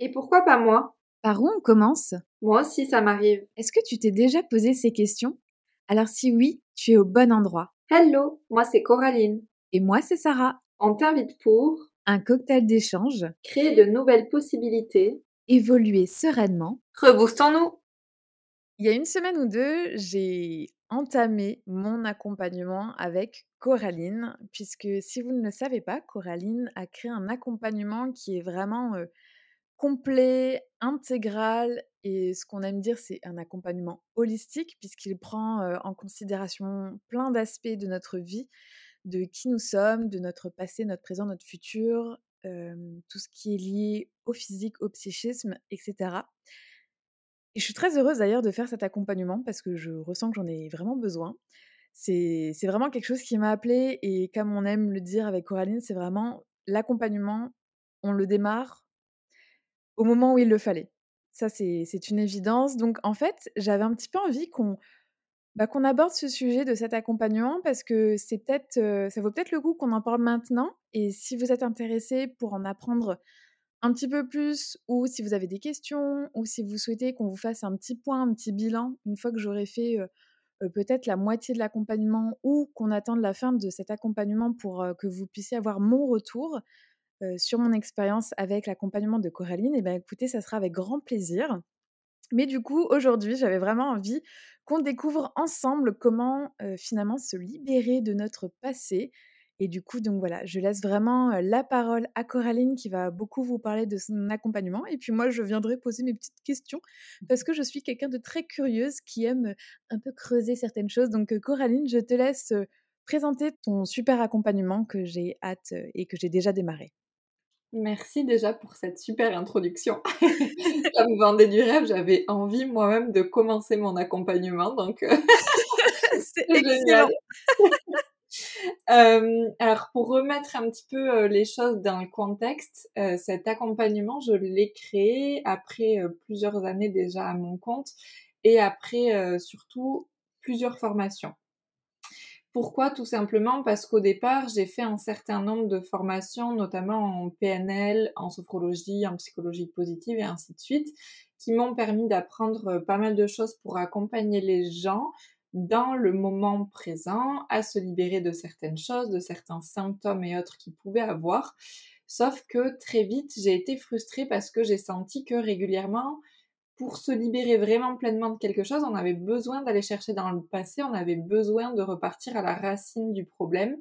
Et pourquoi pas moi? Par où on commence? Moi aussi, ça m'arrive. Est-ce que tu t'es déjà posé ces questions? Alors si oui, tu es au bon endroit. Hello, moi c'est Coraline. Et moi c'est Sarah. On t'invite pour Un cocktail d'échange, créer de nouvelles possibilités. évoluer sereinement. Reboostons-nous Il y a une semaine ou deux, j'ai entamé mon accompagnement avec Coraline, puisque si vous ne le savez pas, Coraline a créé un accompagnement qui est vraiment euh, complet, intégral, et ce qu'on aime dire, c'est un accompagnement holistique, puisqu'il prend en considération plein d'aspects de notre vie, de qui nous sommes, de notre passé, notre présent, notre futur, tout ce qui est lié au physique, au psychisme, etc. Et je suis très heureuse d'ailleurs de faire cet accompagnement parce que je ressens que j'en ai vraiment besoin. C'est vraiment quelque chose qui m'a appelée et comme on aime le dire avec Coraline, c'est vraiment l'accompagnement, on le démarre au moment où il le fallait. Ça, c'est une évidence. Donc en fait, j'avais un petit peu envie qu'on bah, qu'on aborde ce sujet de cet accompagnement parce que c'est peut-être, euh, ça vaut peut-être le coup qu'on en parle maintenant. Et si vous êtes intéressé pour en apprendre un petit peu plus, ou si vous avez des questions, ou si vous souhaitez qu'on vous fasse un petit point, un petit bilan, une fois que j'aurai fait euh, euh, peut-être la moitié de l'accompagnement, ou qu'on attende la fin de cet accompagnement pour que vous puissiez avoir mon retour euh, sur mon expérience avec l'accompagnement de Coraline, et bien écoutez, ça sera avec grand plaisir. Mais du coup, aujourd'hui, j'avais vraiment envie qu'on découvre ensemble comment euh, finalement se libérer de notre passé. Et du coup, donc voilà, je laisse vraiment la parole à Coraline qui va beaucoup vous parler de son accompagnement. Et puis moi, je viendrai poser mes petites questions parce que je suis quelqu'un de très curieuse qui aime un peu creuser certaines choses. Donc Coraline, je te laisse présenter ton super accompagnement que j'ai hâte et que j'ai déjà démarré. Merci déjà pour cette super introduction. Ça me vendait du rêve, j'avais envie moi-même de commencer mon accompagnement, donc euh, c'est excellent. euh, alors pour remettre un petit peu les choses dans le contexte, euh, cet accompagnement, je l'ai créé après euh, plusieurs années déjà à mon compte et après surtout plusieurs formations. Pourquoi? Tout simplement parce qu'au départ, j'ai fait un certain nombre de formations, notamment en PNL, en sophrologie, en psychologie positive et ainsi de suite, qui m'ont permis d'apprendre euh, pas mal de choses pour accompagner les gens dans le moment présent à se libérer de certaines choses, de certains symptômes et autres qu'ils pouvaient avoir. Sauf que très vite, j'ai été frustrée parce que j'ai senti que régulièrement, pour se libérer vraiment pleinement de quelque chose, on avait besoin d'aller chercher dans le passé, on avait besoin de repartir à la racine du problème,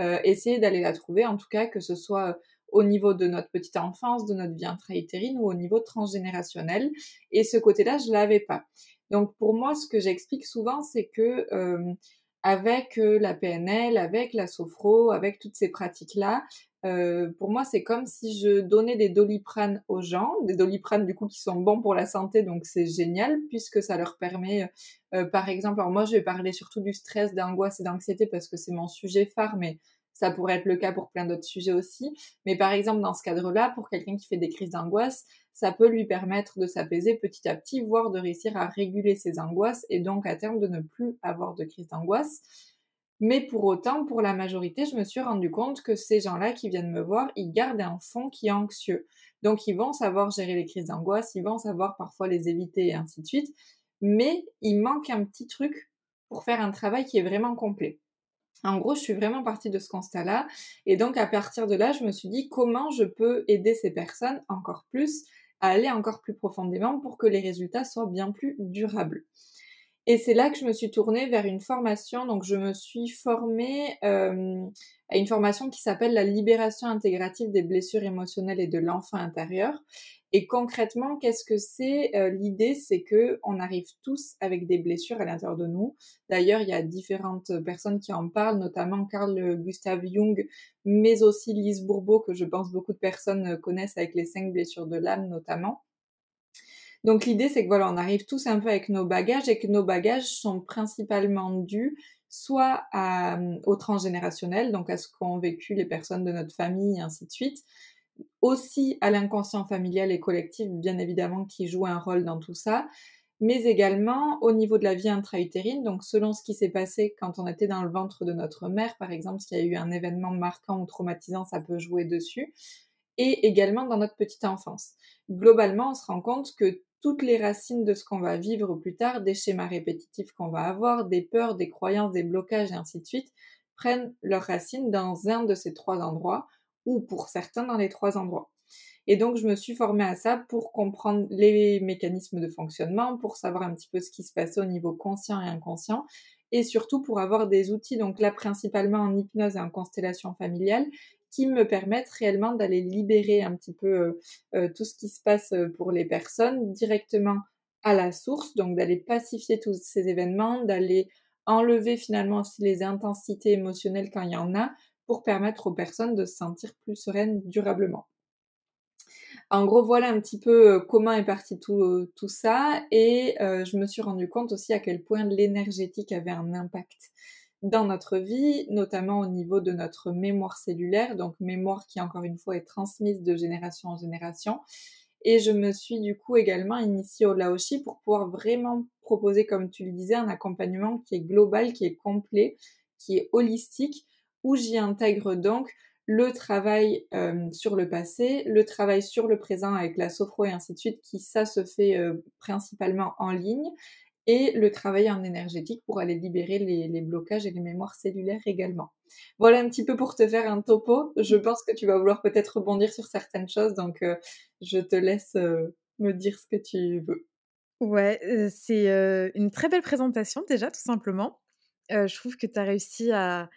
euh, essayer d'aller la trouver, en tout cas que ce soit au niveau de notre petite enfance, de notre vie intra-utérine ou au niveau transgénérationnel. Et ce côté-là, je l'avais pas. Donc pour moi, ce que j'explique souvent, c'est que euh, avec la PNL, avec la sophro, avec toutes ces pratiques-là, pour moi, c'est comme si je donnais des doliprane aux gens, des doliprane du coup qui sont bons pour la santé, donc c'est génial puisque ça leur permet, par exemple, alors moi je vais parler surtout du stress, d'angoisse et d'anxiété parce que c'est mon sujet phare, mais ça pourrait être le cas pour plein d'autres sujets aussi. Mais par exemple, dans ce cadre-là, pour quelqu'un qui fait des crises d'angoisse, ça peut lui permettre de s'apaiser petit à petit, voire de réussir à réguler ses angoisses et donc à terme de ne plus avoir de crise d'angoisse. Mais pour autant, pour la majorité, je me suis rendu compte que ces gens-là qui viennent me voir, ils gardent un fond qui est anxieux. Donc ils vont savoir gérer les crises d'angoisse, ils vont savoir parfois les éviter et ainsi de suite. Mais il manque un petit truc pour faire un travail qui est vraiment complet. En gros, je suis vraiment partie de ce constat-là. Et donc, à partir de là, je me suis dit comment je peux aider ces personnes encore plus à aller encore plus profondément pour que les résultats soient bien plus durables. Et c'est là que je me suis tournée vers une formation. Donc, je me suis formée euh, à une formation qui s'appelle la libération intégrative des blessures émotionnelles et de l'enfant intérieur. Et concrètement, qu'est-ce que c'est euh, L'idée, c'est que on arrive tous avec des blessures à l'intérieur de nous. D'ailleurs, il y a différentes personnes qui en parlent, notamment Carl Gustav Jung, mais aussi Lise Bourbeau, que je pense beaucoup de personnes connaissent avec les cinq blessures de l'âme, notamment. Donc l'idée, c'est que voilà, on arrive tous un peu avec nos bagages et que nos bagages sont principalement dus soit à, au transgénérationnel, donc à ce qu'ont vécu les personnes de notre famille et ainsi de suite, aussi à l'inconscient familial et collectif, bien évidemment, qui joue un rôle dans tout ça, mais également au niveau de la vie intra-utérine, donc selon ce qui s'est passé quand on était dans le ventre de notre mère, par exemple, s'il y a eu un événement marquant ou traumatisant, ça peut jouer dessus et également dans notre petite enfance. Globalement, on se rend compte que toutes les racines de ce qu'on va vivre plus tard, des schémas répétitifs qu'on va avoir, des peurs, des croyances, des blocages et ainsi de suite, prennent leurs racines dans un de ces trois endroits, ou pour certains dans les trois endroits. Et donc, je me suis formée à ça pour comprendre les mécanismes de fonctionnement, pour savoir un petit peu ce qui se passait au niveau conscient et inconscient, et surtout pour avoir des outils, donc là principalement en hypnose et en constellation familiale, qui me permettent réellement d'aller libérer un petit peu euh, euh, tout ce qui se passe euh, pour les personnes directement à la source, donc d'aller pacifier tous ces événements, d'aller enlever finalement aussi les intensités émotionnelles quand il y en a, pour permettre aux personnes de se sentir plus sereines durablement. En gros, voilà un petit peu comment est parti tout, tout ça et je me suis rendu compte aussi à quel point l'énergétique avait un impact dans notre vie, notamment au niveau de notre mémoire cellulaire, donc mémoire qui encore une fois est transmise de génération en génération. Et je me suis du coup également initiée au Laoshi pour pouvoir vraiment proposer, comme tu le disais, un accompagnement qui est global, qui est complet, qui est holistique, où j'y intègre donc le travail euh, sur le passé, le travail sur le présent avec la sophro et ainsi de suite, qui ça se fait euh, principalement en ligne, et le travail en énergétique pour aller libérer les, blocages et les mémoires cellulaires également. Voilà un petit peu pour te faire un topo. Je mmh. pense que tu vas vouloir peut-être rebondir sur certaines choses, donc euh, je te laisse me dire ce que tu veux. Ouais, c'est une très belle présentation déjà, tout simplement. je trouve que tu as réussi à,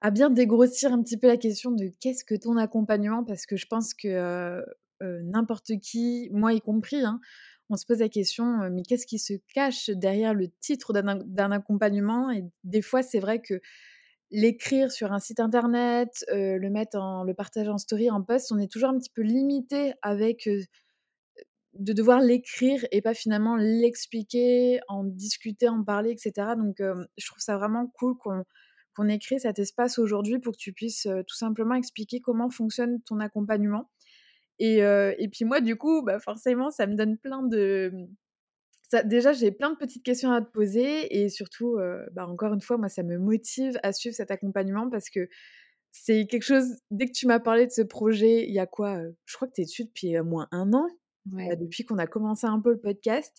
à bien dégrossir un petit peu la question de qu'est-ce que ton accompagnement, parce que je pense que n'importe qui, moi y compris, hein, on se pose la question, mais qu'est-ce qui se cache derrière le titre d'un accompagnement? Et des fois, c'est vrai que l'écrire sur un site internet, le mettre en, le partager en story, en post, on est toujours un petit peu limité avec de devoir l'écrire et pas finalement l'expliquer, en discuter, en parler, etc. Donc, je trouve ça vraiment cool qu'on qu'on ait créé cet espace aujourd'hui pour que tu puisses tout simplement expliquer comment fonctionne ton accompagnement. Et, et puis moi, du coup, bah forcément, ça me donne plein de... Mmh, ça, déjà, j'ai plein de petites questions à te poser et surtout, bah encore une fois, moi, ça me motive à suivre cet accompagnement parce que c'est quelque chose, dès que tu m'as parlé de ce projet, il y a quoi Je crois que tu es dessus depuis au moins un an, bah, depuis qu'on a commencé un peu le podcast.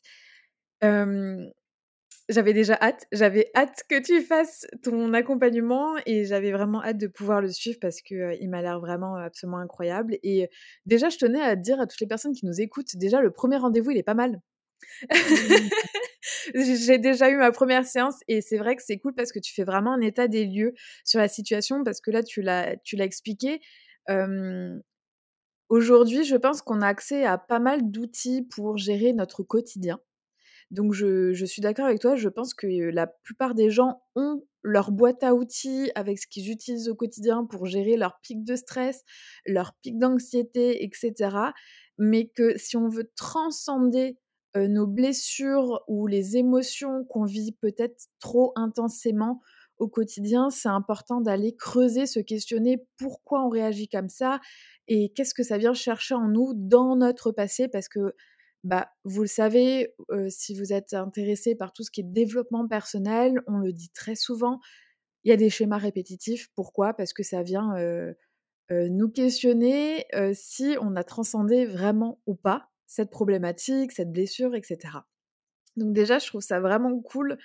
J'avais déjà hâte. J'avais hâte que tu fasses ton accompagnement et j'avais vraiment hâte de pouvoir le suivre parce que il m'a l'air vraiment absolument incroyable. Et déjà, je tenais à dire à toutes les personnes qui nous écoutent, déjà le premier rendez-vous, il est pas mal. J'ai déjà eu ma première séance et c'est vrai que c'est cool parce que tu fais vraiment un état des lieux sur la situation parce que là, tu l'as, tu l'as expliqué. Aujourd'hui, je pense qu'on a accès à pas mal d'outils pour gérer notre quotidien. Donc je, suis d'accord avec toi, je pense que la plupart des gens ont leur boîte à outils avec ce qu'ils utilisent au quotidien pour gérer leur pic de stress, leur pic d'anxiété, etc. Mais que si on veut transcender nos blessures ou les émotions qu'on vit peut-être trop intensément au quotidien, c'est important d'aller creuser, se questionner pourquoi on réagit comme ça et qu'est-ce que ça vient chercher en nous dans notre passé parce que bah, vous le savez, si vous êtes intéressé par tout ce qui est développement personnel, on le dit très souvent, il y a des schémas répétitifs. Pourquoi? Parce que ça vient nous questionner si on a transcendé vraiment ou pas cette problématique, cette blessure, etc. Donc déjà, je trouve ça vraiment cool.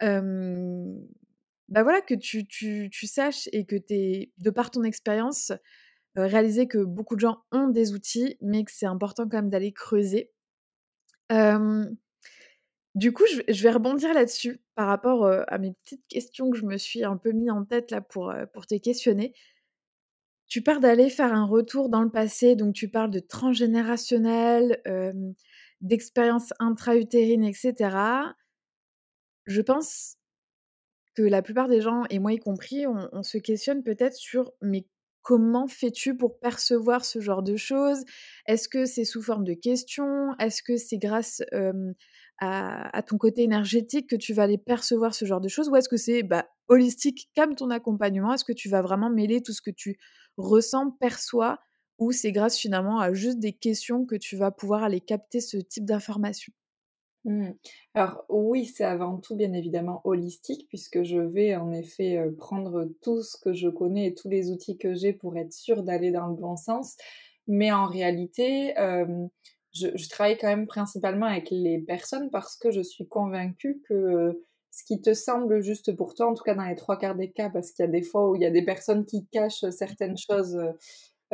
bah voilà, que tu, saches et que tu es, de par ton expérience, réaliser que beaucoup de gens ont des outils, mais que c'est important quand même d'aller creuser du coup, je vais rebondir là-dessus par rapport, à mes petites questions que je me suis un peu mis en tête là pour, pour te questionner. Tu parles d'aller faire un retour dans le passé, donc tu parles de transgénérationnel, d'expériences intra-utérines etc. Je pense que la plupart des gens, et moi y compris, on se questionne peut-être sur: «Mais Comment fais-tu pour percevoir ce genre de choses? Est-ce que c'est sous forme de questions? Est-ce que c'est grâce à, ton côté énergétique que tu vas aller percevoir ce genre de choses? Ou est-ce que c'est bah, holistique comme ton accompagnement? Est-ce que tu vas vraiment mêler tout ce que tu ressens, perçois? Ou c'est grâce finalement à juste des questions que tu vas pouvoir aller capter ce type d'informations? Mmh. Alors oui, c'est avant tout bien évidemment holistique puisque je vais en effet prendre tout ce que je connais et tous les outils que j'ai pour être sûre d'aller dans le bon sens. Mais en réalité, je, je, travaille quand même principalement avec les personnes parce que je suis convaincue que ce qui te semble juste pour toi, en tout cas dans les trois quarts des cas, parce qu'il y a des fois où il y a des personnes qui cachent certaines choses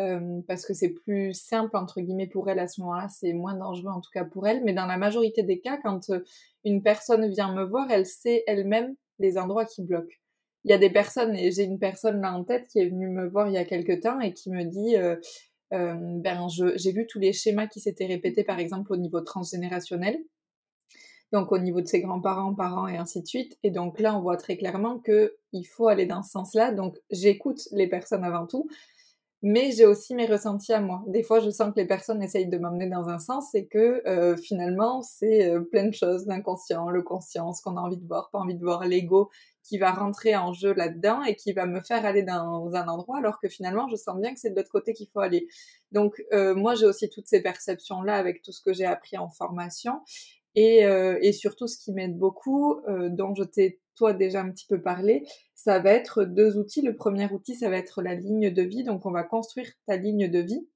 euh, parce que c'est plus simple entre guillemets pour elles à ce moment-là, c'est moins dangereux en tout cas pour elles. Mais dans la majorité des cas, quand une personne vient me voir, elle sait elle-même les endroits qui bloquent. Il y a des personnes, et j'ai une personne là en tête qui est venue me voir il y a quelques temps et qui me dit euh, euh, ben j'ai vu tous les schémas qui s'étaient répétés par exemple au niveau transgénérationnel donc au niveau de ses grands-parents, parents et ainsi de suite. Et donc là, on voit très clairement que il faut aller dans ce sens-là. Donc j'écoute les personnes avant tout, mais j'ai aussi mes ressentis à moi. Des fois, je sens que les personnes essayent de m'emmener dans un sens et que euh, finalement, c'est euh, plein de choses, l'inconscient, le conscient, ce qu'on a envie de voir, pas envie de voir, l'ego qui va rentrer en jeu là-dedans et qui va me faire aller dans un endroit alors que finalement, je sens bien que c'est de l'autre côté qu'il faut aller. Donc, euh, moi, j'ai aussi toutes ces perceptions-là avec tout ce que j'ai appris en formation. Et, euh, et, surtout, ce qui m'aide beaucoup, euh, dont je t'ai toi déjà un petit peu parlé, ça va être deux outils. Le premier outil, ça va être la ligne de vie. Donc, on va construire ta ligne de vie.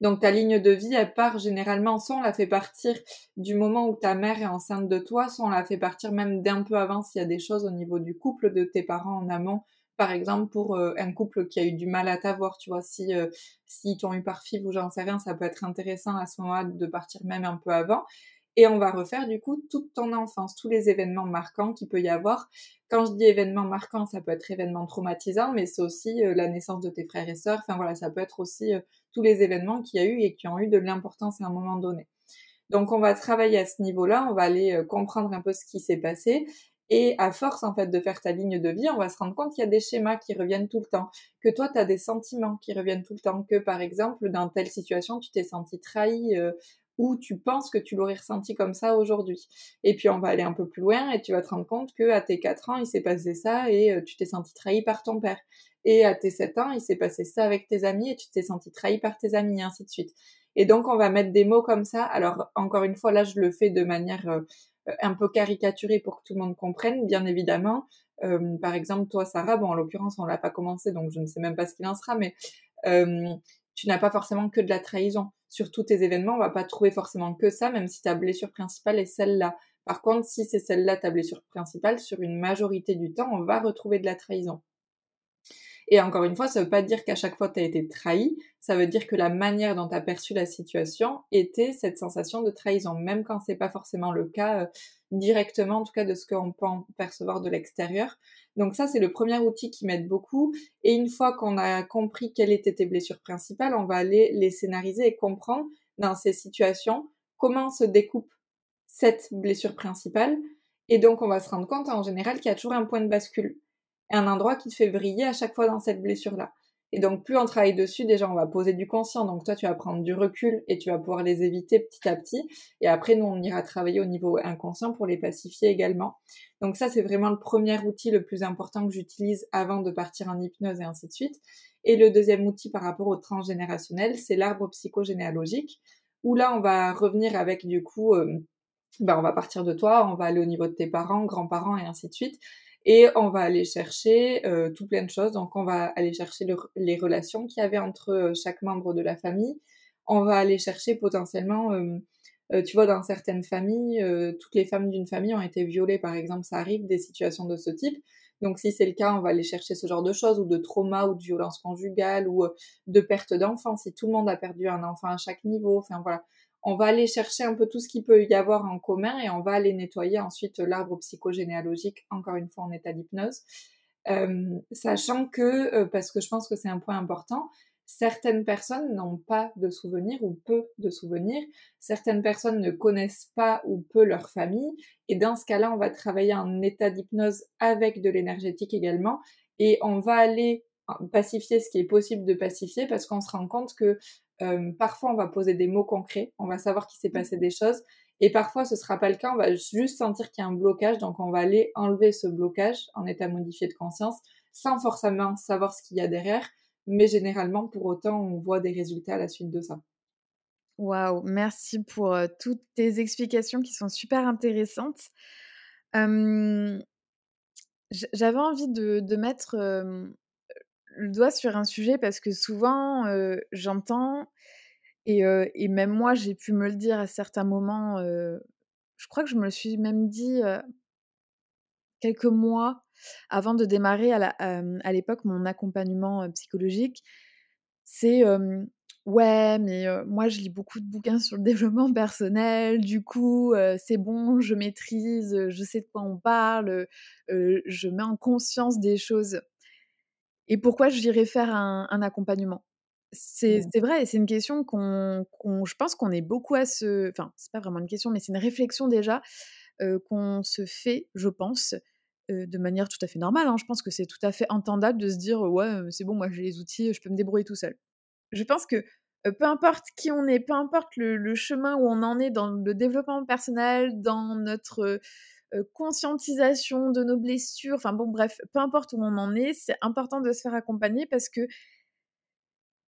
Donc, ta ligne de vie, elle part généralement, soit on la fait partir du moment où ta mère est enceinte de toi, soit on la fait partir même d'un peu avant s'il y a des choses au niveau du couple de tes parents en amont. Par exemple, pour euh, un couple qui a eu du mal à t'avoir, tu vois, si euh, s'ils t'ont eu par fibre ou j'en sais rien, ça peut être intéressant à ce moment-là de partir même un peu avant. Et on va refaire du coup toute ton enfance, tous les événements marquants qu'il peut y avoir. Quand je dis événements marquants, ça peut être événements traumatisants, mais c'est aussi euh, la naissance de tes frères et sœurs. Enfin voilà, ça peut être aussi euh, tous les événements qu'il y a eu et qui ont eu de l'importance à un moment donné. Donc on va travailler à ce niveau-là, on va aller euh, comprendre un peu ce qui s'est passé et à force, en fait, de faire ta ligne de vie, on va se rendre compte qu'il y a des schémas qui reviennent tout le temps, que toi, tu as des sentiments qui reviennent tout le temps, que par exemple, dans telle situation, tu t'es senti trahi ou tu penses que tu l'aurais ressenti comme ça aujourd'hui. Et puis on va aller un peu plus loin et tu vas te rendre compte que à tes 4 ans, il s'est passé ça et euh, tu t'es senti trahi par ton père. Et à tes 7 ans, il s'est passé ça avec tes amis et tu t'es senti trahi par tes amis et ainsi de suite. Et donc on va mettre des mots comme ça. Alors encore une fois, là je le fais de manière euh, un peu caricaturée pour que tout le monde comprenne, bien évidemment. Euh, par exemple, toi Sarah, bon en l'occurrence on l'a pas commencé donc je ne sais même pas ce qu'il en sera, mais tu n'as pas forcément que de la trahison. Sur tous tes événements, on va pas trouver forcément que ça, même si ta blessure principale est celle-là. Par contre, si c'est celle-là ta blessure principale, sur une majorité du temps, on va retrouver de la trahison. Et encore une fois, ça veut pas dire qu'à chaque fois tu as été trahi, ça veut dire que la manière dont tu as perçu la situation était cette sensation de trahison, même quand c'est pas forcément le cas euh, directement, en tout cas de ce qu'on peut percevoir de l'extérieur. Donc ça, c'est le premier outil qui m'aide beaucoup. Et une fois qu'on a compris quelles étaient tes blessures principales, on va aller les scénariser et comprendre dans ces situations comment se découpe cette blessure principale. Et donc, on va se rendre compte en général qu'il y a toujours un point de bascule un endroit qui te fait briller à chaque fois dans cette blessure-là. Et donc, plus on travaille dessus, déjà, on va poser du conscient. Donc, toi, tu vas prendre du recul et tu vas pouvoir les éviter petit à petit. Et après, nous, on ira travailler au niveau inconscient pour les pacifier également. Donc, ça, c'est vraiment le premier outil le plus important que j'utilise avant de partir en hypnose et ainsi de suite. Et le deuxième outil par rapport au transgénérationnel, c'est l'arbre psychogénéalogique, où là, on va revenir avec, du coup, euh, ben, on va partir de toi, on va aller au niveau de tes parents, grands-parents et ainsi de suite et on va aller chercher euh, tout plein de choses. Donc, on va aller chercher les relations qu'il y avait entre euh, chaque membre de la famille. On va aller chercher potentiellement, euh, tu vois, dans certaines familles, toutes les femmes d'une famille ont été violées, par exemple. Ça arrive des situations de ce type. Donc, si c'est le cas, on va aller chercher ce genre de choses, ou de trauma, ou de violence conjugale, ou de perte d'enfant. Si tout le monde a perdu un enfant à chaque niveau, enfin voilà on va aller chercher un peu tout ce qu'il peut y avoir en commun et on va aller nettoyer ensuite l'arbre psychogénéalogique, encore une fois en état d'hypnose. Euh, sachant que, euh, parce que je pense que c'est un point important, certaines personnes n'ont pas de souvenirs ou peu de souvenirs, certaines personnes ne connaissent pas ou peu leur famille, et dans ce cas-là, on va travailler en état d'hypnose avec de l'énergétique également, et on va aller pacifier ce qui est possible de pacifier parce qu'on se rend compte que euh, parfois, on va poser des mots concrets, on va savoir qu'il s'est passé des choses, et parfois, ce sera pas le cas, on va juste sentir qu'il y a un blocage, donc on va aller enlever ce blocage en état modifié de conscience, sans forcément savoir ce qu'il y a derrière, mais généralement, pour autant, on voit des résultats à la suite de ça. Waouh, merci pour euh, toutes tes explications qui sont super intéressantes. J'avais envie de, mettre le doigt sur un sujet parce que souvent, j'entends et, même moi, j'ai pu me le dire à certains moments. je crois que je me le suis même dit quelques mois avant de démarrer à l'époque mon accompagnement psychologique. C'est ouais, mais moi je lis beaucoup de bouquins sur le développement personnel, du coup c'est bon, je maîtrise, je sais de quoi on parle, je mets en conscience des choses. Et pourquoi j'irais faire un, accompagnement? C'est mmh. vrai, c'est une question qu'on, je pense qu'on est beaucoup à se, enfin c'est pas vraiment une question, mais c'est une réflexion déjà qu'on se fait, je pense, de manière tout à fait normale. Hein. Je pense que c'est tout à fait entendable de se dire ouais c'est bon, moi j'ai les outils, je peux me débrouiller tout seul. Je pense que peu importe qui on est, peu importe le, chemin où on en est dans le développement personnel, dans notre conscientisation de nos blessures, enfin bon bref, peu importe où on en est, c'est important de se faire accompagner parce que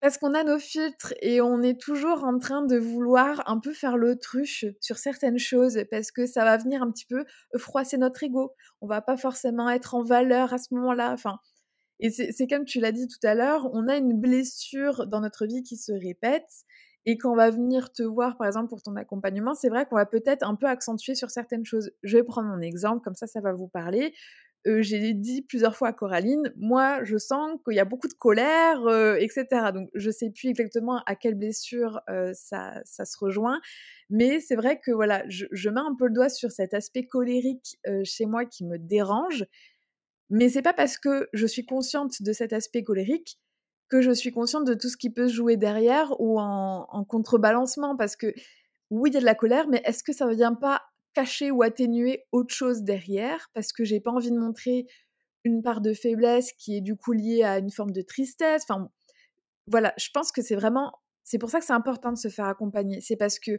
parce qu'on a nos filtres et on est toujours en train de vouloir un peu faire l'autruche sur certaines choses parce que ça va venir un petit peu froisser notre ego. On va pas forcément être en valeur à ce moment-là. Enfin, et c'est comme tu l'as dit tout à l'heure, on a une blessure dans notre vie qui se répète. Et quand on va venir te voir, par exemple, pour ton accompagnement, c'est vrai qu'on va peut-être un peu accentuer sur certaines choses. Je vais prendre mon exemple, comme ça, ça va vous parler. Euh, j'ai dit plusieurs fois à Coraline, moi, je sens qu'il y a beaucoup de colère, euh, etc. Donc, je sais plus exactement à quelle blessure euh, ça, ça, se rejoint, mais c'est vrai que voilà, je, je, mets un peu le doigt sur cet aspect colérique chez moi qui me dérange, mais c'est pas parce que je suis consciente de cet aspect colérique que je suis consciente de tout ce qui peut se jouer derrière ou en, en contrebalancement, parce que oui, il y a de la colère, mais est-ce que ça ne vient pas cacher ou atténuer autre chose derrière? Parce que j'ai pas envie de montrer une part de faiblesse qui est du coup liée à une forme de tristesse. Enfin, voilà, je pense que c'est vraiment, c'est pour ça que c'est important de se faire accompagner. C'est parce que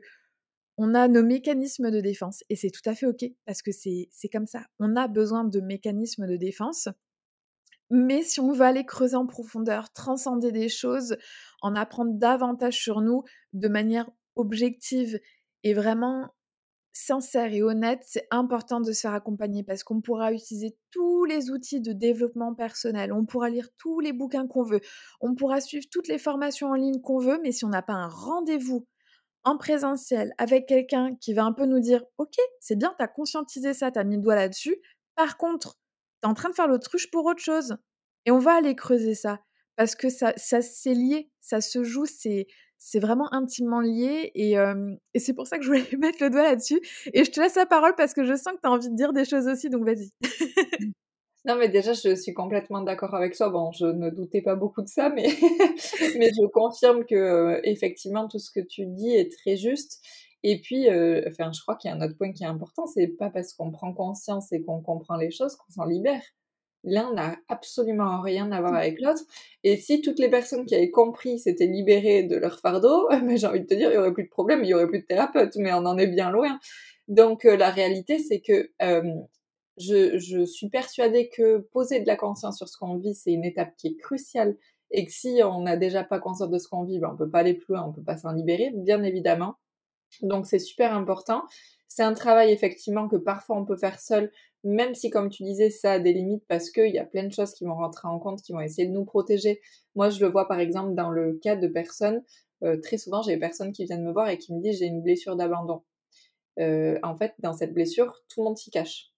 on a nos mécanismes de défense et c'est tout à fait ok parce que c'est comme ça. On a besoin de mécanismes de défense. Mais si on veut aller creuser en profondeur, transcender des choses, en apprendre davantage sur nous de manière objective et vraiment sincère et honnête, c'est important de se faire accompagner parce qu'on pourra utiliser tous les outils de développement personnel, on pourra lire tous les bouquins qu'on veut, on pourra suivre toutes les formations en ligne qu'on veut, mais si on n'a pas un rendez-vous en présentiel avec quelqu'un qui va un peu nous dire Ok, c'est bien, tu as conscientisé ça, tu as mis le doigt là-dessus. Par contre, tu en train de faire l'autruche pour autre chose. Et on va aller creuser ça parce que ça, ça c'est lié, ça se joue, c'est c'est vraiment intimement lié et, c'est pour ça que je voulais mettre le doigt là-dessus. Et je te laisse la parole parce que je sens que tu as envie de dire des choses aussi, donc vas-y. non, mais déjà, je suis complètement d'accord avec toi. Bon, je ne doutais pas beaucoup de ça, mais, mais je confirme que effectivement, tout ce que tu dis est très juste. Et puis, enfin, je crois qu'il y a un autre point qui est important, c'est pas parce qu'on prend conscience et qu'on comprend les choses qu'on s'en libère l'un n'a absolument rien à voir avec l'autre. Et si toutes les personnes qui avaient compris s'étaient libérées de leur fardeau, mais j'ai envie de te dire, il y aurait plus de problème, il y aurait plus de thérapeute, mais on en est bien loin. Donc euh, la réalité, c'est que euh, je, je, suis persuadée que poser de la conscience sur ce qu'on vit, c'est une étape qui est cruciale. Et que si on n'a déjà pas conscience de ce qu'on vit, ben on peut pas aller plus loin, on peut pas s'en libérer, bien évidemment. Donc c'est super important. C'est un travail effectivement que parfois on peut faire seul, même si comme tu disais ça a des limites parce qu'il y a plein de choses qui vont rentrer en compte, qui vont essayer de nous protéger. Moi je le vois par exemple dans le cas de personnes, euh, très souvent j'ai des personnes qui viennent me voir et qui me disent j'ai une blessure d'abandon. Euh, en fait dans cette blessure tout le monde s'y cache.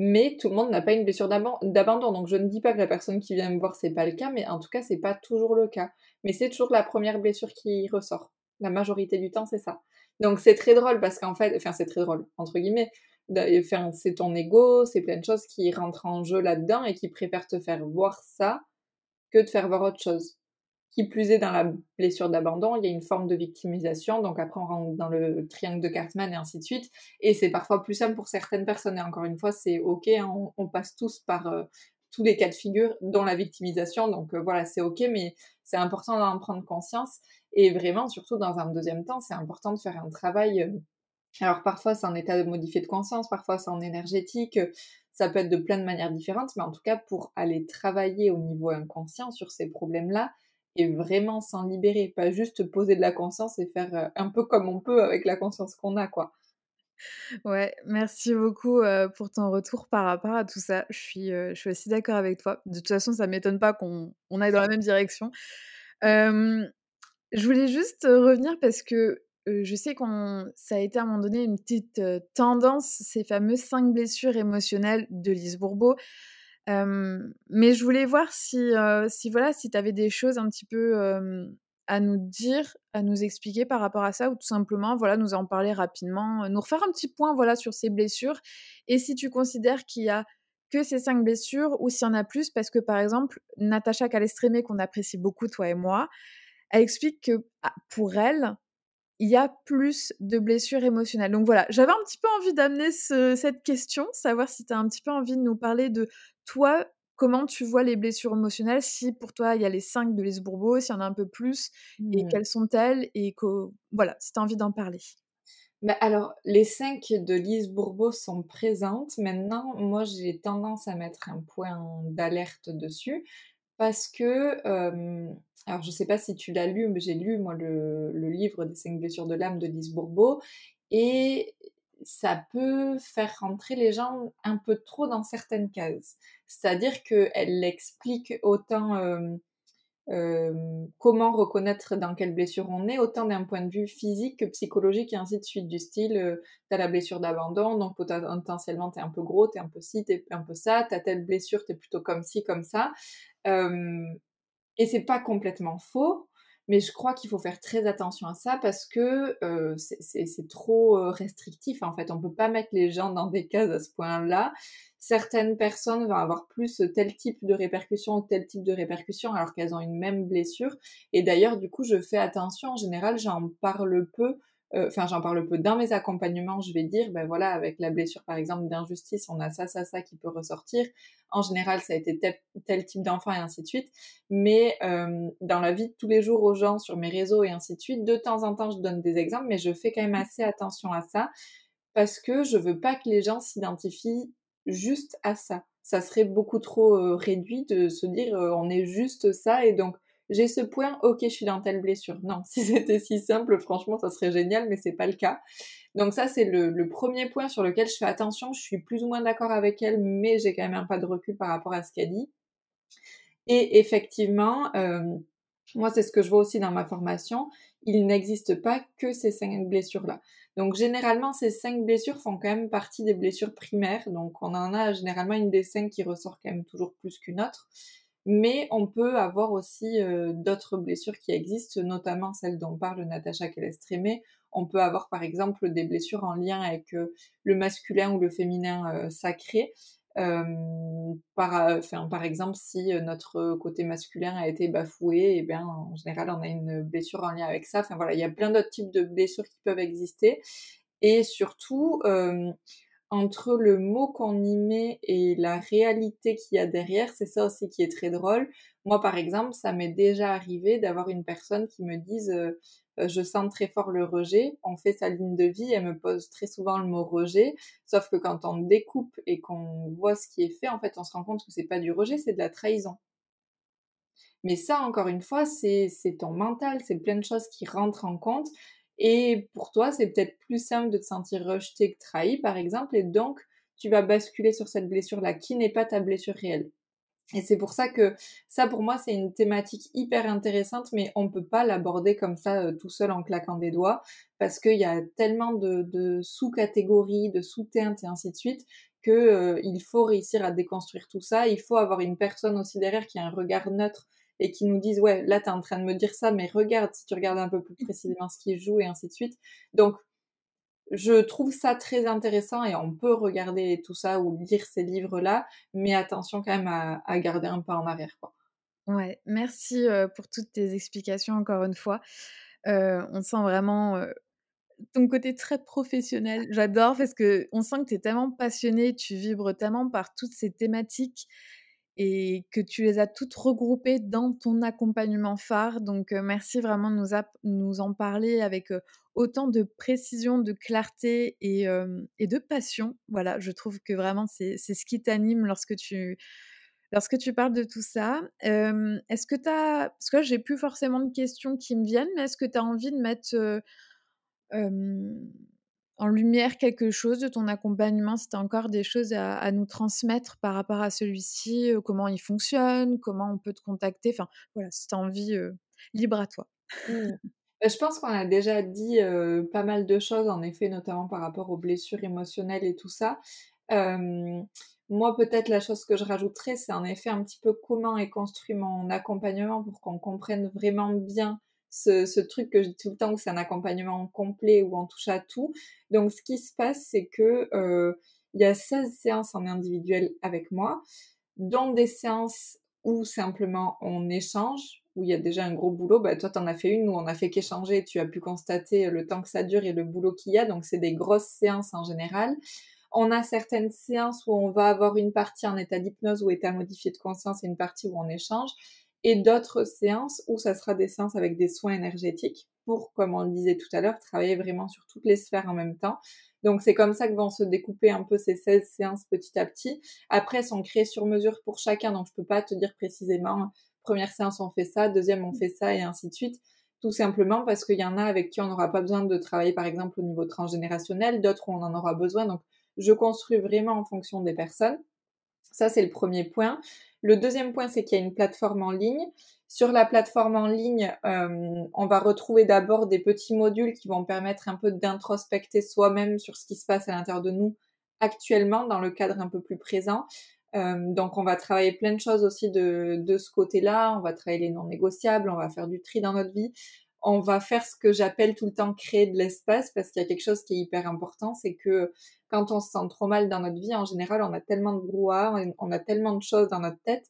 Mais tout le monde n'a pas une blessure d'abandon. Donc je ne dis pas que la personne qui vient me voir c'est pas le cas, mais en tout cas c'est pas toujours le cas. Mais c'est toujours la première blessure qui ressort. La majorité du temps c'est ça. Donc c'est très drôle parce qu'en fait, enfin c'est très drôle entre guillemets. C'est ton ego, c'est plein de choses qui rentrent en jeu là-dedans et qui préfèrent te faire voir ça que de faire voir autre chose. Qui plus est dans la blessure d'abandon, il y a une forme de victimisation, donc après on rentre dans le triangle de Cartman et ainsi de suite, et c'est parfois plus simple pour certaines personnes, et encore une fois c'est ok, hein, on, passe tous par euh, tous les cas de figure, dont la victimisation, donc euh, voilà c'est ok, mais c'est important d'en prendre conscience, et vraiment, surtout dans un deuxième temps, c'est important de faire un travail. Euh, alors parfois c'est en état de modifier de conscience, parfois c'est en énergétique, euh, ça peut être de plein de manières différentes, mais en tout cas pour aller travailler au niveau inconscient sur ces problèmes-là et vraiment s'en libérer, pas juste poser de la conscience et faire euh, un peu comme on peut avec la conscience qu'on a, quoi. Ouais, merci beaucoup, pour ton retour par rapport à tout ça. Je suis, je suis aussi d'accord avec toi. De toute façon, ça m'étonne pas qu'on on aille dans la même direction. Je voulais juste, revenir parce que, je sais qu'on ça a été à un moment donné une petite, tendance, ces fameuses 5 blessures émotionnelles de Lise Bourbeau. Mais je voulais voir si, si voilà, si tu avais des choses un petit peu, à nous dire, à nous expliquer par rapport à ça ou tout simplement, voilà, nous en parler rapidement, nous refaire un petit point, voilà, sur ces blessures et si tu considères qu'il y a que ces 5 blessures ou s'il y en a plus parce que, par exemple, Natacha Calestrémé, qu'on apprécie beaucoup, toi et moi, elle explique que, ah, pour elle, il y a plus de blessures émotionnelles. Donc voilà, j'avais un petit peu envie d'amener ce cette question, savoir si tu as un petit peu envie de nous parler de toi, comment tu vois les blessures émotionnelles, si pour toi il y a les 5 de Lise Bourbeau, s'il y en a un peu plus et Mmh. quelles sont-elles et co voilà, si tu as envie d'en parler. Bah, alors, les 5 de Lise Bourbeau sont présentes. Maintenant, moi, j'ai tendance à mettre un point d'alerte dessus parce que, alors je sais pas si tu l'as lu, mais j'ai lu moi le livre des 5 blessures de l'âme de Lise Bourbeau et ça peut faire rentrer les gens un peu trop dans certaines cases. C'est-à-dire qu'elle explique autant, comment reconnaître dans quelle blessure on est, autant d'un point de vue physique que psychologique et ainsi de suite, du style, euh, t'as la blessure d'abandon, donc potentiellement t'es un peu gros, t'es un peu ci, t'es un peu ça, t'as telle blessure, t'es plutôt comme ci, comme ça. Et c'est pas complètement faux, mais je crois qu'il faut faire très attention à ça parce que c'est trop restrictif en fait. On peut pas mettre les gens dans des cases à ce point-là. Certaines personnes vont avoir plus tel type de répercussion ou tel type de répercussion alors qu'elles ont une même blessure. Et d'ailleurs, du coup, je fais attention. En général, j'en parle peu euh, enfin j'en parle peu dans mes accompagnements, je vais dire, ben voilà, avec la blessure par exemple d'injustice, on a ça, ça, ça qui peut ressortir. En général, ça a été tel, type d'enfant et ainsi de suite. Mais euh, dans la vie de tous les jours aux gens, sur mes réseaux et ainsi de suite, de temps en temps, je donne des exemples, mais je fais quand même assez attention à ça parce que je veux pas que les gens s'identifient juste à ça. Ça serait beaucoup trop euh, réduit de se dire euh, on est juste ça et donc j'ai ce point, ok, je suis dans telle blessure. Non, si c'était si simple, franchement, ça serait génial, mais c'est pas le cas. Donc ça, c'est le, premier point sur lequel je fais attention. Je suis plus ou moins d'accord avec elle, mais j'ai quand même un pas de recul par rapport à ce qu'elle dit. Et effectivement, euh, moi, c'est ce que je vois aussi dans ma formation. Il n'existe pas que ces cinq blessures-là. Donc, généralement, ces cinq blessures font quand même partie des blessures primaires. Donc, on en a généralement une des cinq qui ressort quand même toujours plus qu'une autre mais on peut avoir aussi euh, d'autres blessures qui existent, notamment celles dont parle Natacha Calestrémé. On peut avoir par exemple des blessures en lien avec euh, le masculin ou le féminin euh, sacré. par, par exemple, si notre côté masculin a été bafoué, et eh bien en général on a une blessure en lien avec ça. Enfin voilà, il y a plein d'autres types de blessures qui peuvent exister. Et surtout, entre le mot qu'on y met et la réalité qu'il y a derrière, c'est ça aussi qui est très drôle. Moi, par exemple, ça m'est déjà arrivé d'avoir une personne qui me dise euh, euh, je sens très fort le rejet. On fait sa ligne de vie, elle me pose très souvent le mot rejet. Sauf que quand on découpe et qu'on voit ce qui est fait, en fait, on se rend compte que c'est pas du rejet, c'est de la trahison. Mais ça, encore une fois, c'est ton mental, c'est plein de choses qui rentrent en compte. Et pour toi, c'est peut-être plus simple de te sentir rejeté que trahi, par exemple, et donc tu vas basculer sur cette blessure-là qui n'est pas ta blessure réelle. Et c'est pour ça que ça, pour moi, c'est une thématique hyper intéressante, mais on peut pas l'aborder comme ça euh, tout seul en claquant des doigts, parce qu'il y a tellement de, sous-catégories, de sous-teintes et ainsi de suite, que euh, il faut réussir à déconstruire tout ça. Il faut avoir une personne aussi derrière qui a un regard neutre et qui nous disent ouais là tu es en train de me dire ça mais regarde si tu regardes un peu plus précisément ce qui joue et ainsi de suite. Donc je trouve ça très intéressant et on peut regarder tout ça ou lire ces livres là mais attention quand même à, garder un pas en arrière quoi. Ouais merci euh, pour toutes tes explications encore une fois. Euh, on sent vraiment euh, ton côté très professionnel. J'adore parce que on sent que tu es tellement passionné, tu vibres tellement par toutes ces thématiques et que tu les as toutes regroupées dans ton accompagnement phare. Donc, merci vraiment de nous, en parler avec autant de précision, de clarté et, et, de passion. Voilà, je trouve que vraiment c'est ce qui t'anime lorsque tu, parles de tout ça. est-ce que tu as. Parce que j'ai plus forcément de questions qui me viennent, mais est-ce que tu as envie de mettre en lumière quelque chose de ton accompagnement, si tu as encore des choses à, nous transmettre par rapport à celui-ci, comment il fonctionne, comment on peut te contacter? Enfin, voilà, si tu as envie, libre à toi. Mmh. Bah, je pense qu'on a déjà dit pas mal de choses, en effet, notamment par rapport aux blessures émotionnelles et tout ça. moi, peut-être la chose que je rajouterais, c'est en effet un petit peu comment est construit mon accompagnement pour qu'on comprenne vraiment bien ce, truc que je dis tout le temps c'est un accompagnement complet où on touche à tout. Donc, ce qui se passe, c'est que il y a 16 séances en individuel avec moi, dont des séances où simplement on échange, où il y a déjà un gros boulot. Bah, toi, tu en as fait une où on a fait qu'échanger, tu as pu constater le temps que ça dure et le boulot qu'il y a. Donc, c'est des grosses séances en général. On a certaines séances où on va avoir une partie en état d'hypnose ou état modifié de conscience et une partie où on échange et d'autres séances où ça sera des séances avec des soins énergétiques pour, comme on le disait tout à l'heure, travailler vraiment sur toutes les sphères en même temps. Donc c'est comme ça que vont se découper un peu ces 16 séances petit à petit. Après, elles sont créées sur mesure pour chacun, donc je peux pas te dire précisément, première séance on fait ça, deuxième on fait ça et ainsi de suite. Tout simplement parce qu'il y en a avec qui on n'aura pas besoin de travailler par exemple au niveau transgénérationnel, d'autres où on en aura besoin. Donc je construis vraiment en fonction des personnes. Ça, c'est le premier point. Le deuxième point, c'est qu'il y a une plateforme en ligne. Sur la plateforme en ligne, euh, on va retrouver d'abord des petits modules qui vont permettre un peu d'introspecter soi-même sur ce qui se passe à l'intérieur de nous actuellement dans le cadre un peu plus présent. Euh, donc on va travailler plein de choses aussi de, de ce côté-là. On va travailler les non négociables, on va faire du tri dans notre vie. On va faire ce que j'appelle tout le temps créer de l'espace parce qu'il y a quelque chose qui est hyper important, c'est que quand on se sent trop mal dans notre vie, en général, on a tellement de brouhaha, on a tellement de choses dans notre tête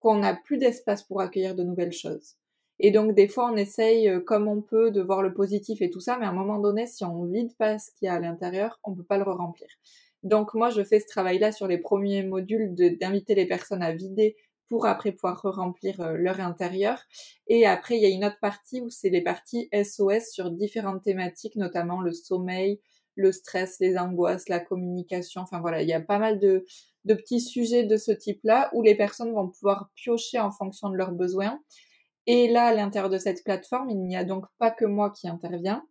qu'on n'a plus d'espace pour accueillir de nouvelles choses. Et donc, des fois, on essaye euh, comme on peut de voir le positif et tout ça, mais à un moment donné, si on vide pas ce qu'il y a à l'intérieur, on peut pas le remplir. Donc, moi, je fais ce travail-là sur les premiers modules d'inviter les personnes à vider pour après pouvoir remplir euh, leur intérieur. Et après, il y a une autre partie où c'est les parties SOS sur différentes thématiques, notamment le sommeil, le stress, les angoisses, la communication. Enfin voilà, il y a pas mal de, petits sujets de ce type-là où les personnes vont pouvoir piocher en fonction de leurs besoins. Et là, à l'intérieur de cette plateforme, il n'y a donc pas que moi qui intervient.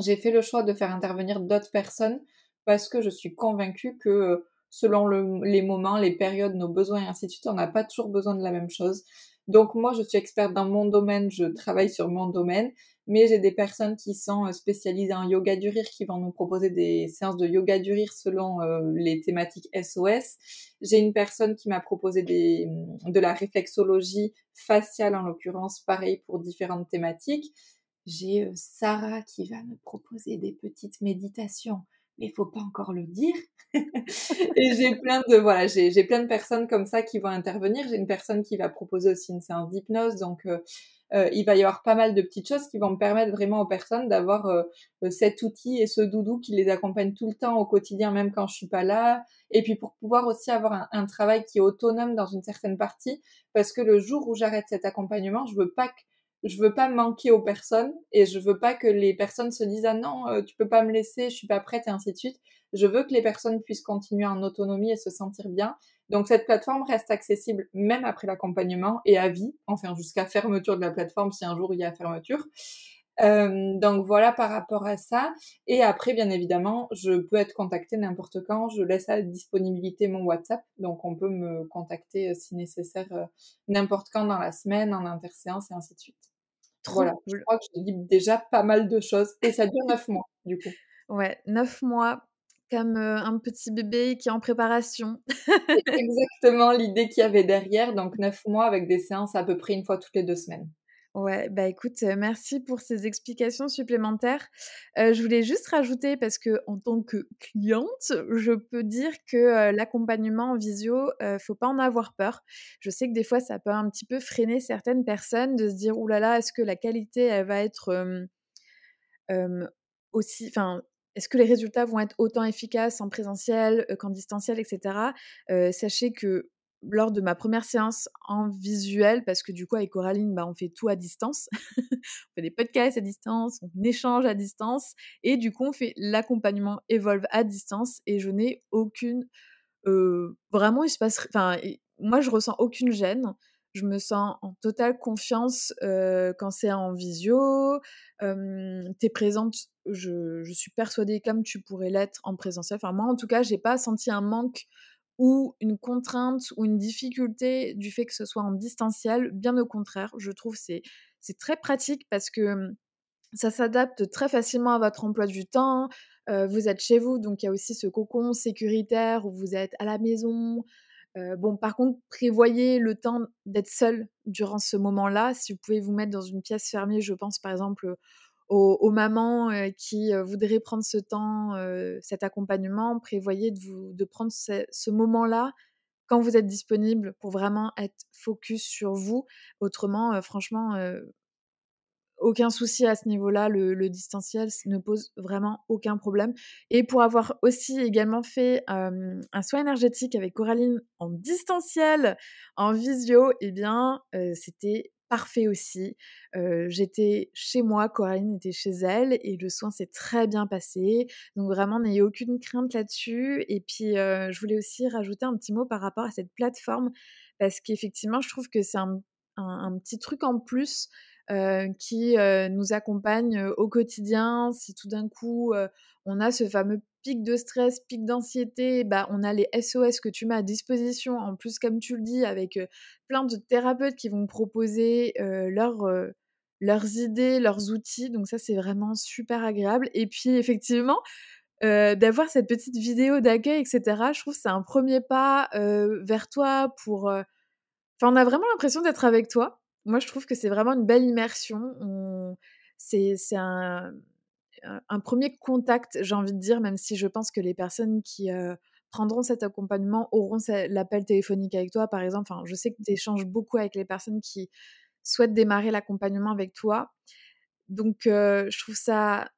J'ai fait le choix de faire intervenir d'autres personnes parce que je suis convaincue que selon les moments, les périodes, nos besoins et ainsi de suite, on n'a pas toujours besoin de la même chose. Donc moi, je suis experte dans mon domaine, je travaille sur mon domaine, mais j'ai des personnes qui sont euh, spécialisées en yoga du rire qui vont nous proposer des séances de yoga du rire selon euh, les thématiques SOS. J'ai une personne qui m'a proposé des, de la réflexologie faciale en l'occurrence, pareil pour différentes thématiques. J'ai euh, Sarah qui va me proposer des petites méditations mais faut pas encore le dire. et j'ai plein de voilà, j'ai plein de personnes comme ça qui vont intervenir. J'ai une personne qui va proposer aussi une séance d'hypnose, donc euh, il va y avoir pas mal de petites choses qui vont me permettre vraiment aux personnes d'avoir euh, euh, cet outil et ce doudou qui les accompagne tout le temps au quotidien, même quand je suis pas là. Et puis pour pouvoir aussi avoir un, travail qui est autonome dans une certaine partie, parce que le jour où j'arrête cet accompagnement, je veux pas que je veux pas manquer aux personnes et je veux pas que les personnes se disent ah non tu peux pas me laisser je suis pas prête et ainsi de suite je veux que les personnes puissent continuer en autonomie et se sentir bien donc cette plateforme reste accessible même après l'accompagnement et à vie, enfin jusqu'à fermeture de la plateforme si un jour il y a fermeture. Euh, donc voilà par rapport à ça. Et après, bien évidemment, je peux être contactée n'importe quand. Je laisse à disponibilité mon WhatsApp. Donc on peut me contacter euh, si nécessaire euh, n'importe quand dans la semaine, en interséance et ainsi de suite. Voilà, je crois que j'ai dit déjà pas mal de choses. Et ça dure neuf mois, du coup. Ouais, neuf mois comme un petit bébé qui est en préparation. C'est exactement l'idée qu'il y avait derrière, donc neuf mois avec des séances à peu près une fois toutes les deux semaines. Ouais, bah écoute, merci pour ces explications supplémentaires. je voulais juste rajouter, parce que en tant que cliente, je peux dire que l'accompagnement en visio, faut pas en avoir peur. Je sais que des fois, ça peut un petit peu freiner certaines personnes de se dire, oulala, là là, est-ce que la qualité, elle va être aussi, enfin, est-ce que les résultats vont être autant efficaces en présentiel qu'en distanciel, etc. Sachez que lors de ma première séance en visuel, parce que du coup avec Coraline, bah, on fait tout à distance, on fait des podcasts à distance, on échange à distance, et du coup on fait l'accompagnement Evolve à distance, et je n'ai aucune... vraiment, il se passe... Enfin, moi je ressens aucune gêne. je me sens en totale confiance quand c'est en visio. tu es présente, je, je, suis persuadée comme tu pourrais l'être en présentiel. Enfin, moi, en tout cas, j'ai pas senti un manque ou une contrainte ou une difficulté du fait que ce soit en distanciel. Bien au contraire, je trouve c'est c'est très pratique parce que ça s'adapte très facilement à votre emploi du temps. vous êtes chez vous, donc il y a aussi ce cocon sécuritaire où vous êtes à la maison. bon, par contre, prévoyez le temps d'être seul durant ce moment-là. Si vous pouvez vous mettre dans une pièce fermée, je pense par exemple aux, mamans qui voudraient prendre ce temps, cet accompagnement, prévoyez de, vous, de prendre ce, moment-là quand vous êtes disponible pour vraiment être focus sur vous. Autrement, franchement, aucun souci à ce niveau-là. Le, distanciel ne pose vraiment aucun problème. Et pour avoir aussi également fait un soin énergétique avec Coraline en distanciel, en visio, eh bien, c'était parfait aussi. J'étais chez moi, Coraline était chez elle et le soin s'est très bien passé. Donc vraiment, n'ayez aucune crainte là-dessus. Et puis, je voulais aussi rajouter un petit mot par rapport à cette plateforme parce qu'effectivement, je trouve que c'est un, petit truc en plus qui nous accompagne au quotidien. Si tout d'un coup, on a ce fameux pic de stress, pic d'anxiété, bah, on a les SOS que tu mets à disposition. En plus, comme tu le dis, avec plein de thérapeutes qui vont proposer leurs leurs idées, leurs outils. Donc ça, c'est vraiment super agréable. Et puis, effectivement, d'avoir cette petite vidéo d'accueil, etc., je trouve que c'est un premier pas vers toi pour... Enfin, on a vraiment l'impression d'être avec toi. Moi, je trouve que c'est vraiment une belle immersion. On... C'est un... un, premier contact, j'ai envie de dire, même si je pense que les personnes qui prendront cet accompagnement auront l'appel téléphonique avec toi, par exemple. Enfin, je sais que tu échanges beaucoup avec les personnes qui souhaitent démarrer l'accompagnement avec toi. Donc, je trouve ça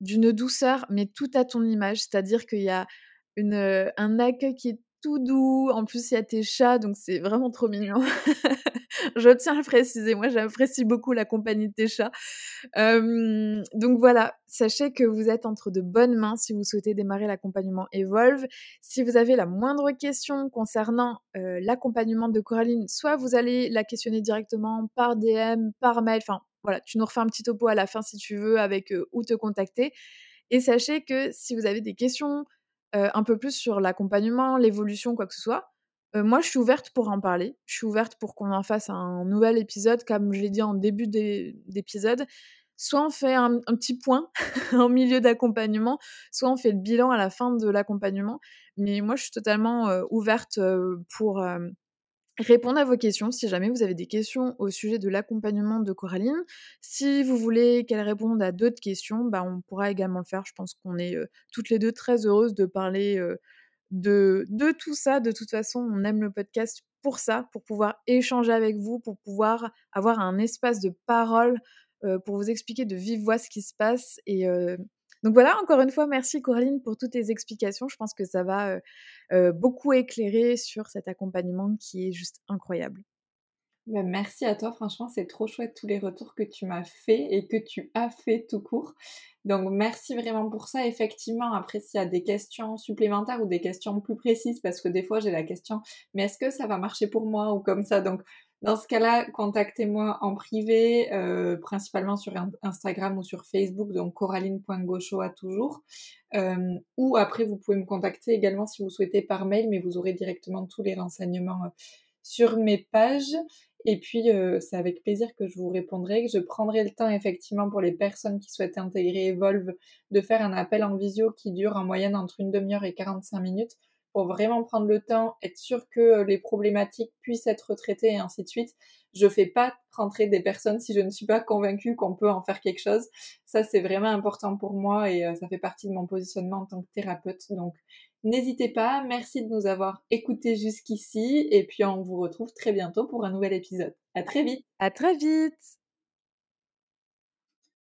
d'une douceur, mais tout à ton image. C'est-à-dire qu'il y a un accueil qui est tout doux. En plus, il y a tes chats, donc c'est vraiment trop mignon. je tiens à préciser, moi j'apprécie beaucoup la compagnie de tes chats. donc voilà, sachez que vous êtes entre de bonnes mains si vous souhaitez démarrer l'accompagnement Evolve. Si vous avez la moindre question concernant l'accompagnement de Coraline, soit vous allez la questionner directement par DM, par mail, enfin voilà, tu nous refais un petit topo à la fin si tu veux avec où te contacter. Et sachez que si vous avez des questions un peu plus sur l'accompagnement, l'évolution, quoi que ce soit, moi, je suis ouverte pour en parler. Je suis ouverte pour qu'on en fasse un nouvel épisode, comme je l'ai dit en début d'épisode. Soit on fait un, petit point en milieu d'accompagnement, soit on fait le bilan à la fin de l'accompagnement. Mais moi, je suis totalement ouverte pour répondre à vos questions si jamais vous avez des questions au sujet de l'accompagnement de Coraline. Si vous voulez qu'elle réponde à d'autres questions, bah, on pourra également le faire. Je pense qu'on est toutes les deux très heureuses de parler de, de tout ça. De toute façon, on aime le podcast pour ça, pour pouvoir échanger avec vous, pour pouvoir avoir un espace de parole, euh, pour vous expliquer de vive voix ce qui se passe. Et euh, donc voilà, encore une fois, merci Coraline pour toutes tes explications. Je pense que ça va euh, beaucoup éclairer sur cet accompagnement qui est juste incroyable. Bah, merci à toi, franchement, c'est trop chouette tous les retours que tu m'as fait et que tu as fait tout court. Donc merci vraiment pour ça. Effectivement, après s'il y a des questions supplémentaires ou des questions plus précises, parce que des fois j'ai la question, mais est-ce que ça va marcher pour moi ou comme ça? Donc dans ce cas-là, contactez-moi en privé, euh, principalement sur Instagram ou sur Facebook, donc coraline.gaucho à toujours. Euh, ou après, vous pouvez me contacter également si vous souhaitez par mail, mais vous aurez directement tous les renseignements euh, sur mes pages. Et puis, c'est avec plaisir que je vous répondrai, que je prendrai le temps effectivement pour les personnes qui souhaitent intégrer Evolve de faire un appel en visio qui dure en moyenne entre une demi-heure et 45 minutes pour vraiment prendre le temps, être sûr que euh, les problématiques puissent être traitées et ainsi de suite. Je fais pas rentrer des personnes si je ne suis pas convaincue qu'on peut en faire quelque chose. Ça, c'est vraiment important pour moi et euh, ça fait partie de mon positionnement en tant que thérapeute. Donc, n'hésitez pas. Merci de nous avoir écoutés jusqu'ici et puis on vous retrouve très bientôt pour un nouvel épisode. À très vite. À très vite.